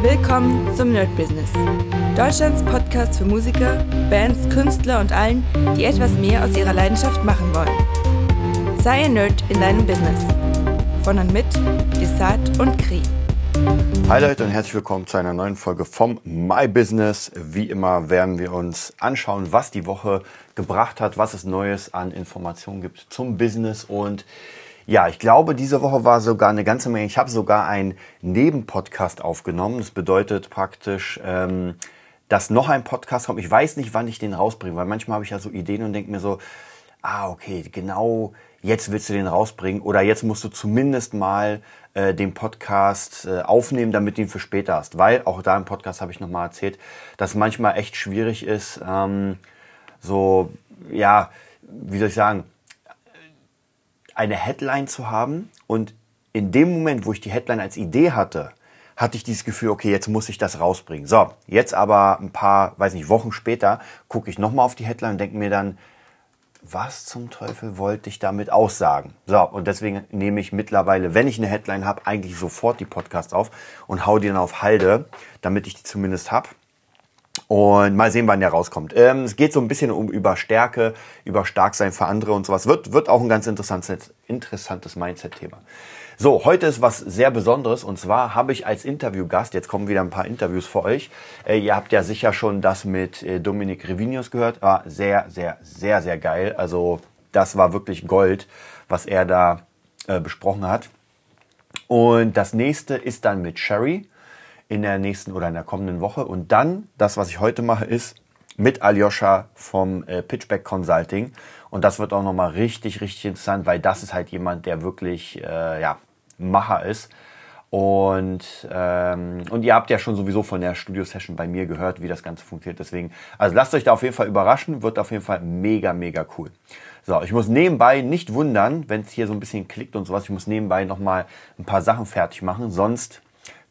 Willkommen zum Nerd Business. Deutschlands Podcast für Musiker, Bands, Künstler und allen, die etwas mehr aus ihrer Leidenschaft machen wollen. Sei ein Nerd in deinem Business. Von und mit Desart und Kri. Hi Leute und herzlich willkommen zu einer neuen Folge vom My Business. Wie immer werden wir uns anschauen, was die Woche gebracht hat, was es Neues an Informationen gibt zum Business und ja, ich glaube, diese Woche war sogar eine ganze Menge. Ich habe sogar einen Nebenpodcast aufgenommen. Das bedeutet praktisch, ähm, dass noch ein Podcast kommt. Ich weiß nicht, wann ich den rausbringe, weil manchmal habe ich ja so Ideen und denke mir so, ah, okay, genau jetzt willst du den rausbringen oder jetzt musst du zumindest mal äh, den Podcast äh, aufnehmen, damit du ihn für später hast. Weil, auch da im Podcast habe ich nochmal erzählt, dass manchmal echt schwierig ist, ähm, so, ja, wie soll ich sagen, eine Headline zu haben und in dem Moment, wo ich die Headline als Idee hatte, hatte ich dieses Gefühl, okay, jetzt muss ich das rausbringen. So, jetzt aber ein paar, weiß nicht, Wochen später gucke ich nochmal auf die Headline und denke mir dann, was zum Teufel wollte ich damit aussagen? So, und deswegen nehme ich mittlerweile, wenn ich eine Headline habe, eigentlich sofort die Podcasts auf und hau die dann auf Halde, damit ich die zumindest habe. Und mal sehen, wann der rauskommt. Ähm, es geht so ein bisschen um über Stärke, über Starksein für andere und sowas. Wird, wird auch ein ganz interessantes, interessantes Mindset-Thema. So, heute ist was sehr Besonderes und zwar habe ich als Interviewgast, jetzt kommen wieder ein paar Interviews für euch. Äh, ihr habt ja sicher schon das mit äh, Dominik Revinius gehört. War sehr, sehr, sehr, sehr geil. Also das war wirklich Gold, was er da äh, besprochen hat. Und das nächste ist dann mit Sherry in der nächsten oder in der kommenden Woche. Und dann, das, was ich heute mache, ist mit Aljoscha vom äh, Pitchback Consulting. Und das wird auch nochmal richtig, richtig interessant, weil das ist halt jemand, der wirklich, äh, ja, Macher ist. Und, ähm, und ihr habt ja schon sowieso von der Studio-Session bei mir gehört, wie das Ganze funktioniert. Deswegen, also lasst euch da auf jeden Fall überraschen, wird auf jeden Fall mega, mega cool. So, ich muss nebenbei nicht wundern, wenn es hier so ein bisschen klickt und sowas. Ich muss nebenbei nochmal ein paar Sachen fertig machen, sonst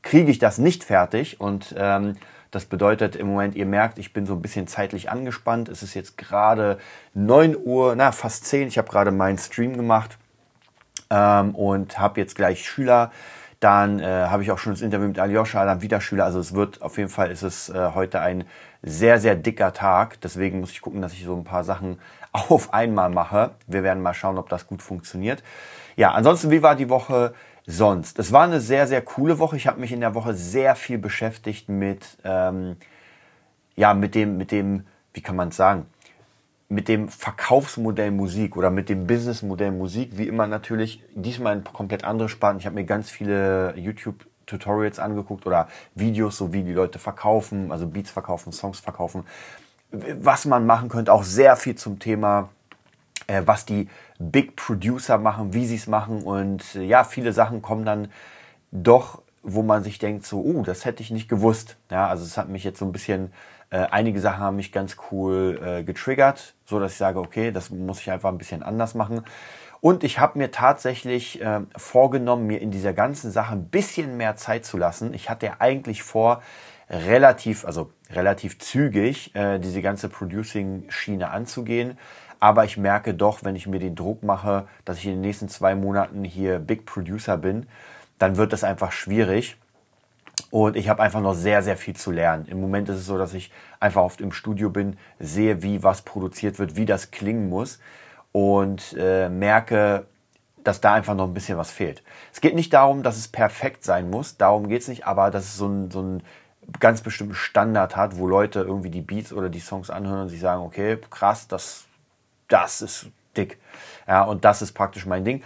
kriege ich das nicht fertig und ähm, das bedeutet im Moment, ihr merkt, ich bin so ein bisschen zeitlich angespannt. Es ist jetzt gerade 9 Uhr, na fast 10. Ich habe gerade meinen Stream gemacht ähm, und habe jetzt gleich Schüler. Dann äh, habe ich auch schon das Interview mit Aljoscha, dann wieder Schüler. Also es wird auf jeden Fall ist es äh, heute ein sehr, sehr dicker Tag. Deswegen muss ich gucken, dass ich so ein paar Sachen auf einmal mache. Wir werden mal schauen, ob das gut funktioniert. Ja, ansonsten, wie war die Woche? Sonst. Es war eine sehr, sehr coole Woche. Ich habe mich in der Woche sehr viel beschäftigt mit, ähm, ja, mit dem, mit dem, wie kann man es sagen, mit dem Verkaufsmodell Musik oder mit dem Businessmodell Musik, wie immer natürlich, diesmal ein komplett anderes Sparten. Ich habe mir ganz viele YouTube-Tutorials angeguckt oder Videos, so wie die Leute verkaufen, also Beats verkaufen, Songs verkaufen, was man machen könnte, auch sehr viel zum Thema äh, was die Big Producer machen, wie sie es machen. Und äh, ja, viele Sachen kommen dann doch, wo man sich denkt, so, uh, das hätte ich nicht gewusst. Ja, also es hat mich jetzt so ein bisschen, äh, einige Sachen haben mich ganz cool äh, getriggert, so dass ich sage, okay, das muss ich einfach ein bisschen anders machen. Und ich habe mir tatsächlich äh, vorgenommen, mir in dieser ganzen Sache ein bisschen mehr Zeit zu lassen. Ich hatte ja eigentlich vor, relativ, also relativ zügig äh, diese ganze Producing-Schiene anzugehen. Aber ich merke doch, wenn ich mir den Druck mache, dass ich in den nächsten zwei Monaten hier Big Producer bin, dann wird das einfach schwierig. Und ich habe einfach noch sehr, sehr viel zu lernen. Im Moment ist es so, dass ich einfach oft im Studio bin, sehe, wie was produziert wird, wie das klingen muss und äh, merke, dass da einfach noch ein bisschen was fehlt. Es geht nicht darum, dass es perfekt sein muss, darum geht es nicht, aber dass es so ein, so ganz bestimmten Standard hat, wo Leute irgendwie die Beats oder die Songs anhören und sich sagen, okay, krass, das das ist dick. Ja, und das ist praktisch mein Ding.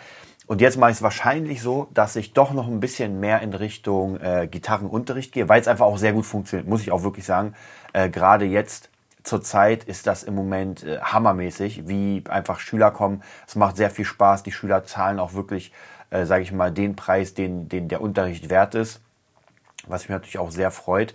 Und jetzt mache ich es wahrscheinlich so, dass ich doch noch ein bisschen mehr in Richtung äh, Gitarrenunterricht gehe, weil es einfach auch sehr gut funktioniert, muss ich auch wirklich sagen. Äh, Gerade jetzt zur Zeit ist das im Moment äh, hammermäßig, wie einfach Schüler kommen. Es macht sehr viel Spaß. Die Schüler zahlen auch wirklich, äh, sage ich mal, den Preis, den, den der Unterricht wert ist, was mich natürlich auch sehr freut.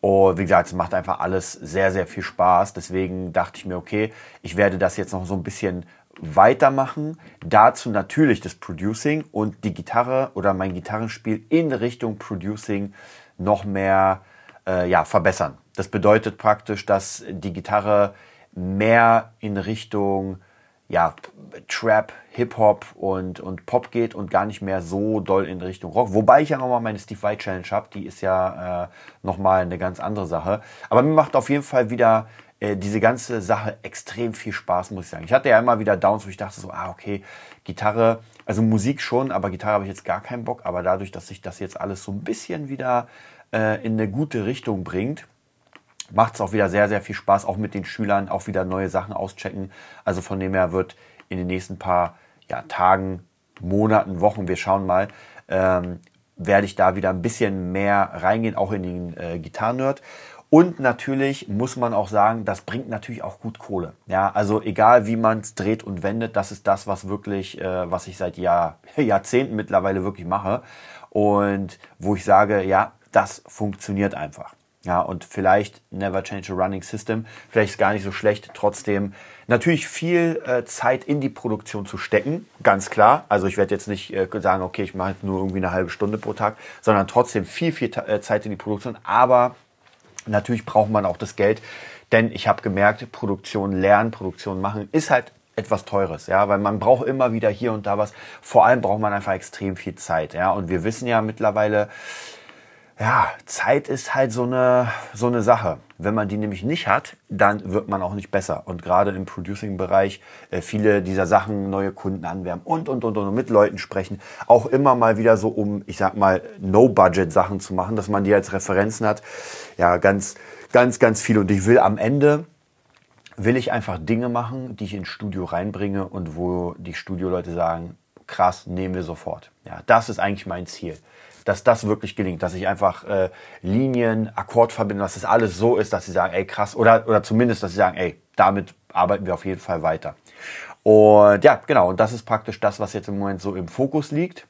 Und wie gesagt, es macht einfach alles sehr, sehr viel Spaß. Deswegen dachte ich mir, okay, ich werde das jetzt noch so ein bisschen weitermachen. Dazu natürlich das Producing und die Gitarre oder mein Gitarrenspiel in Richtung Producing noch mehr äh, ja, verbessern. Das bedeutet praktisch, dass die Gitarre mehr in Richtung ja, Trap, Hip-Hop und, und Pop geht und gar nicht mehr so doll in Richtung Rock. Wobei ich ja nochmal meine Steve White Challenge habe, die ist ja äh, nochmal eine ganz andere Sache. Aber mir macht auf jeden Fall wieder äh, diese ganze Sache extrem viel Spaß, muss ich sagen. Ich hatte ja immer wieder Downs, wo ich dachte so, ah, okay, Gitarre, also Musik schon, aber Gitarre habe ich jetzt gar keinen Bock. Aber dadurch, dass sich das jetzt alles so ein bisschen wieder äh, in eine gute Richtung bringt, macht es auch wieder sehr, sehr viel Spaß, auch mit den Schülern auch wieder neue Sachen auschecken. Also von dem her wird in den nächsten paar ja, Tagen, Monaten, Wochen, wir schauen mal, ähm, werde ich da wieder ein bisschen mehr reingehen, auch in den äh, Gitarren-Nerd. Und natürlich muss man auch sagen, das bringt natürlich auch gut Kohle. Ja, also egal wie man es dreht und wendet, das ist das, was wirklich, äh, was ich seit Jahr, Jahrzehnten mittlerweile wirklich mache. Und wo ich sage, ja, das funktioniert einfach. Ja, und vielleicht never change a running system. Vielleicht ist gar nicht so schlecht, trotzdem natürlich viel äh, Zeit in die Produktion zu stecken, ganz klar. Also ich werde jetzt nicht äh, sagen, okay, ich mache nur irgendwie eine halbe Stunde pro Tag, sondern trotzdem viel, viel äh, Zeit in die Produktion. Aber natürlich braucht man auch das Geld, denn ich habe gemerkt, Produktion lernen, Produktion machen ist halt etwas Teures, ja, weil man braucht immer wieder hier und da was. Vor allem braucht man einfach extrem viel Zeit, ja. Und wir wissen ja mittlerweile, ja, Zeit ist halt so eine, so eine Sache. Wenn man die nämlich nicht hat, dann wird man auch nicht besser. Und gerade im Producing-Bereich äh, viele dieser Sachen, neue Kunden anwerben und, und, und, und mit Leuten sprechen. Auch immer mal wieder so, um, ich sag mal, No-Budget-Sachen zu machen, dass man die als Referenzen hat. Ja, ganz, ganz, ganz viel. Und ich will am Ende, will ich einfach Dinge machen, die ich ins Studio reinbringe und wo die Studioleute sagen, krass, nehmen wir sofort. Ja, das ist eigentlich mein Ziel dass das wirklich gelingt, dass ich einfach äh, Linien, Akkordverbindungen, dass das alles so ist, dass sie sagen, ey krass, oder, oder zumindest, dass sie sagen, ey, damit arbeiten wir auf jeden Fall weiter. Und ja, genau, und das ist praktisch das, was jetzt im Moment so im Fokus liegt.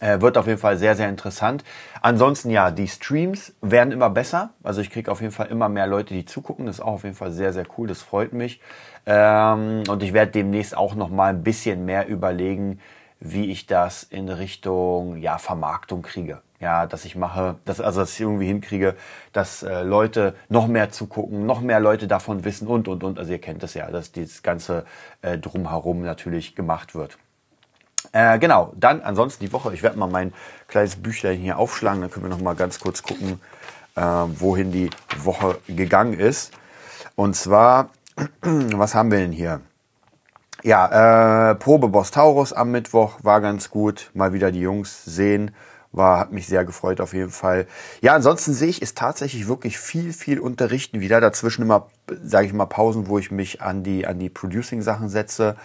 Äh, wird auf jeden Fall sehr, sehr interessant. Ansonsten ja, die Streams werden immer besser. Also ich kriege auf jeden Fall immer mehr Leute, die zugucken. Das ist auch auf jeden Fall sehr, sehr cool. Das freut mich. Ähm, und ich werde demnächst auch noch mal ein bisschen mehr überlegen, wie ich das in Richtung ja, Vermarktung kriege. Ja, dass ich mache, dass, also dass ich irgendwie hinkriege, dass äh, Leute noch mehr zugucken, noch mehr Leute davon wissen und und und. Also ihr kennt das ja, dass dieses ganze äh, drumherum natürlich gemacht wird. Äh, genau, dann ansonsten die Woche. Ich werde mal mein kleines Büchlein hier aufschlagen, dann können wir noch mal ganz kurz gucken, äh, wohin die Woche gegangen ist. Und zwar, was haben wir denn hier? Ja, äh, Probe Boss Taurus am Mittwoch war ganz gut. Mal wieder die Jungs sehen. War, hat mich sehr gefreut auf jeden Fall. Ja, ansonsten sehe ich, ist tatsächlich wirklich viel, viel unterrichten wieder. Dazwischen immer, sage ich mal, Pausen, wo ich mich an die, an die Producing-Sachen setze.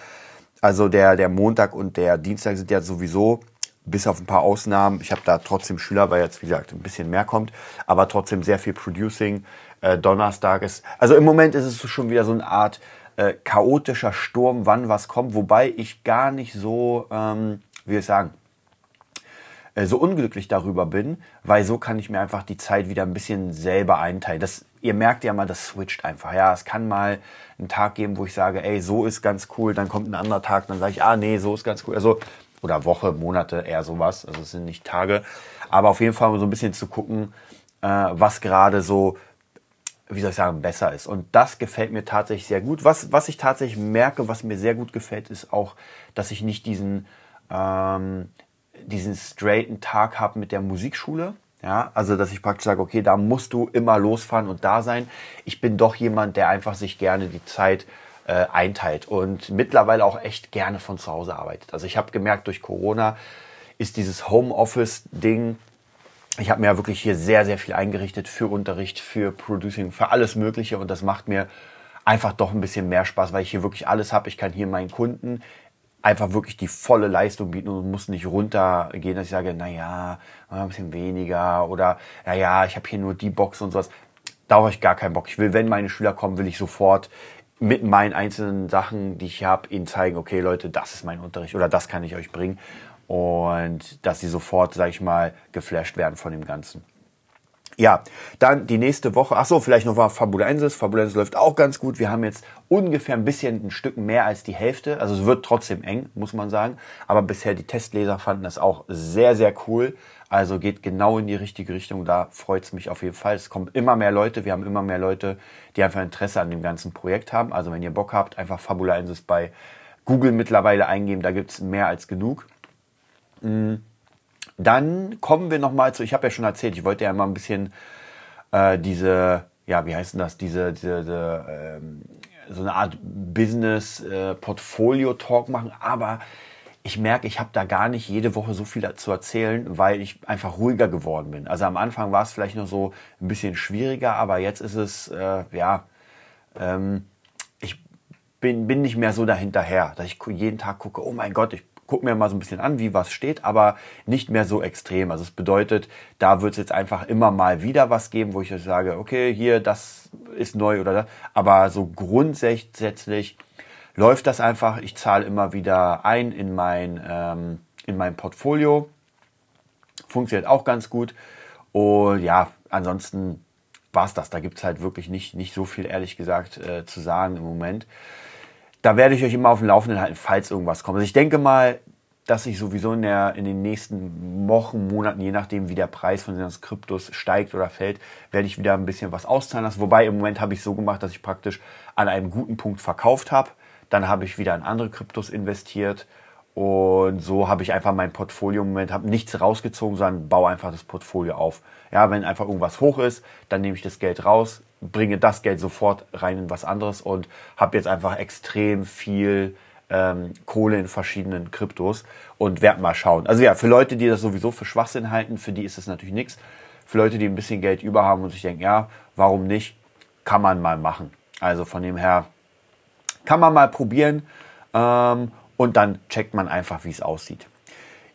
Also der, der Montag und der Dienstag sind ja sowieso, bis auf ein paar Ausnahmen. Ich habe da trotzdem Schüler, weil jetzt, wie gesagt, ein bisschen mehr kommt, aber trotzdem sehr viel Producing. Äh, Donnerstag ist, also im Moment ist es schon wieder so eine Art, äh, chaotischer Sturm, wann was kommt, wobei ich gar nicht so, ähm, wie ich sagen, äh, so unglücklich darüber bin, weil so kann ich mir einfach die Zeit wieder ein bisschen selber einteilen. Das, ihr merkt ja mal, das switcht einfach. Ja, es kann mal einen Tag geben, wo ich sage, ey, so ist ganz cool, dann kommt ein anderer Tag, dann sage ich, ah, nee, so ist ganz cool. Also, oder Woche, Monate, eher sowas. Also es sind nicht Tage. Aber auf jeden Fall so ein bisschen zu gucken, äh, was gerade so wie soll ich sagen, besser ist. Und das gefällt mir tatsächlich sehr gut. Was, was ich tatsächlich merke, was mir sehr gut gefällt, ist auch, dass ich nicht diesen, ähm, diesen straighten Tag habe mit der Musikschule. Ja, also dass ich praktisch sage, okay, da musst du immer losfahren und da sein. Ich bin doch jemand, der einfach sich gerne die Zeit äh, einteilt und mittlerweile auch echt gerne von zu Hause arbeitet. Also ich habe gemerkt, durch Corona ist dieses Homeoffice-Ding ich habe mir ja wirklich hier sehr, sehr viel eingerichtet für Unterricht, für Producing, für alles Mögliche und das macht mir einfach doch ein bisschen mehr Spaß, weil ich hier wirklich alles habe. Ich kann hier meinen Kunden einfach wirklich die volle Leistung bieten und muss nicht runtergehen, dass ich sage, naja, ein bisschen weniger oder naja, ich habe hier nur die Box und sowas. Da habe ich gar keinen Bock. Ich will, wenn meine Schüler kommen, will ich sofort mit meinen einzelnen Sachen, die ich habe, ihnen zeigen, okay Leute, das ist mein Unterricht oder das kann ich euch bringen und dass sie sofort, sag ich mal, geflasht werden von dem Ganzen. Ja, dann die nächste Woche. Ach so, vielleicht noch mal Fabulensis. Fabulensis läuft auch ganz gut. Wir haben jetzt ungefähr ein bisschen ein Stück mehr als die Hälfte. Also es wird trotzdem eng, muss man sagen. Aber bisher die Testleser fanden das auch sehr, sehr cool. Also geht genau in die richtige Richtung. Da freut es mich auf jeden Fall. Es kommen immer mehr Leute. Wir haben immer mehr Leute, die einfach Interesse an dem ganzen Projekt haben. Also wenn ihr Bock habt, einfach Fabula Insis bei Google mittlerweile eingeben. Da gibt es mehr als genug. Mm. Dann kommen wir nochmal zu, ich habe ja schon erzählt, ich wollte ja mal ein bisschen äh, diese, ja, wie heißt denn das, diese, diese, diese ähm, so eine Art Business-Portfolio-Talk äh, machen, aber ich merke, ich habe da gar nicht jede Woche so viel zu erzählen, weil ich einfach ruhiger geworden bin. Also am Anfang war es vielleicht noch so ein bisschen schwieriger, aber jetzt ist es, äh, ja, ähm, ich bin, bin nicht mehr so dahinterher, dass ich jeden Tag gucke, oh mein Gott, ich gucke mir mal so ein bisschen an, wie was steht, aber nicht mehr so extrem. Also es bedeutet, da wird es jetzt einfach immer mal wieder was geben, wo ich sage, okay, hier, das ist neu oder das. Aber so grundsätzlich läuft das einfach. Ich zahle immer wieder ein in mein, ähm, in mein Portfolio. Funktioniert auch ganz gut. Und ja, ansonsten war es das. Da gibt es halt wirklich nicht, nicht so viel, ehrlich gesagt, äh, zu sagen im Moment da werde ich euch immer auf dem Laufenden halten, falls irgendwas kommt. Also ich denke mal, dass ich sowieso in, der, in den nächsten Wochen, Monaten, je nachdem wie der Preis von den Kryptos steigt oder fällt, werde ich wieder ein bisschen was auszahlen lassen. Wobei im Moment habe ich so gemacht, dass ich praktisch an einem guten Punkt verkauft habe. Dann habe ich wieder in andere Kryptos investiert. Und so habe ich einfach mein Portfolio im Moment, habe nichts rausgezogen, sondern baue einfach das Portfolio auf. Ja, wenn einfach irgendwas hoch ist, dann nehme ich das Geld raus, bringe das Geld sofort rein in was anderes und habe jetzt einfach extrem viel ähm, Kohle in verschiedenen Kryptos und werde mal schauen. Also ja, für Leute, die das sowieso für Schwachsinn halten, für die ist es natürlich nichts. Für Leute, die ein bisschen Geld über haben und sich denken, ja, warum nicht, kann man mal machen. Also von dem her kann man mal probieren ähm, und dann checkt man einfach, wie es aussieht.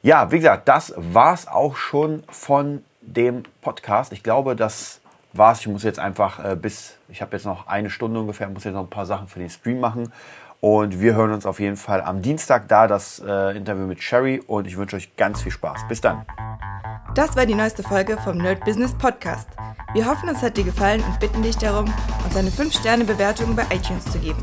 Ja, wie gesagt, das war's auch schon von dem Podcast. Ich glaube, das war's. Ich muss jetzt einfach äh, bis, ich habe jetzt noch eine Stunde ungefähr, muss jetzt noch ein paar Sachen für den Stream machen. Und wir hören uns auf jeden Fall am Dienstag da, das äh, Interview mit Sherry. Und ich wünsche euch ganz viel Spaß. Bis dann. Das war die neueste Folge vom Nerd Business Podcast. Wir hoffen, es hat dir gefallen und bitten dich darum, uns eine 5-Sterne-Bewertung bei iTunes zu geben.